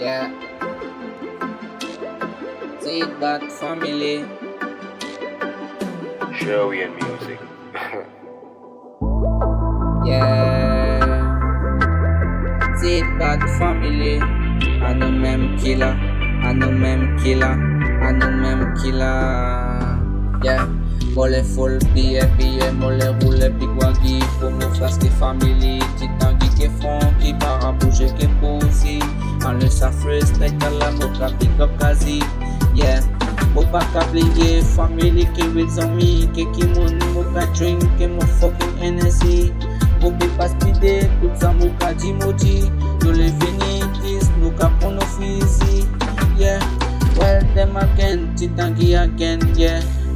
Yeah. see that family. Showy and music. yeah. see that family. I know mem killer. I know mem killer. I know mem killer. Yeah. molle folles, piye mole roule, pi kwa gi Pou mou flas ki famili, titan gi qui fon para qui ke posé, An le la pick up kazi Yeah, mou pa ka pliye Famili qui wit zami, qui qui moun drink qui fokin energy Mou bi pas pide, kout sa mou ka di mouji Nou le vini dis, Yeah, well them again, titan again, yeah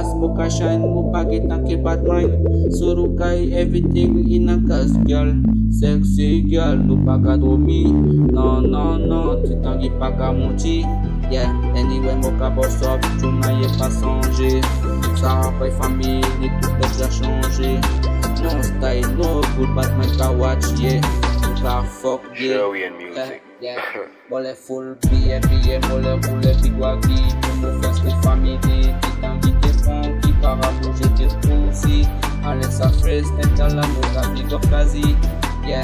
kelas Mukasyan mo bakit mind kay everything girl Sexy girl lupa ka dumi No no no Yeah anyway mo ka boss ye pa songe Sa family style no good but ka watch yeah Ka fuck yeah Joey music yeah full big wagi family et les sacrés interland nos yeah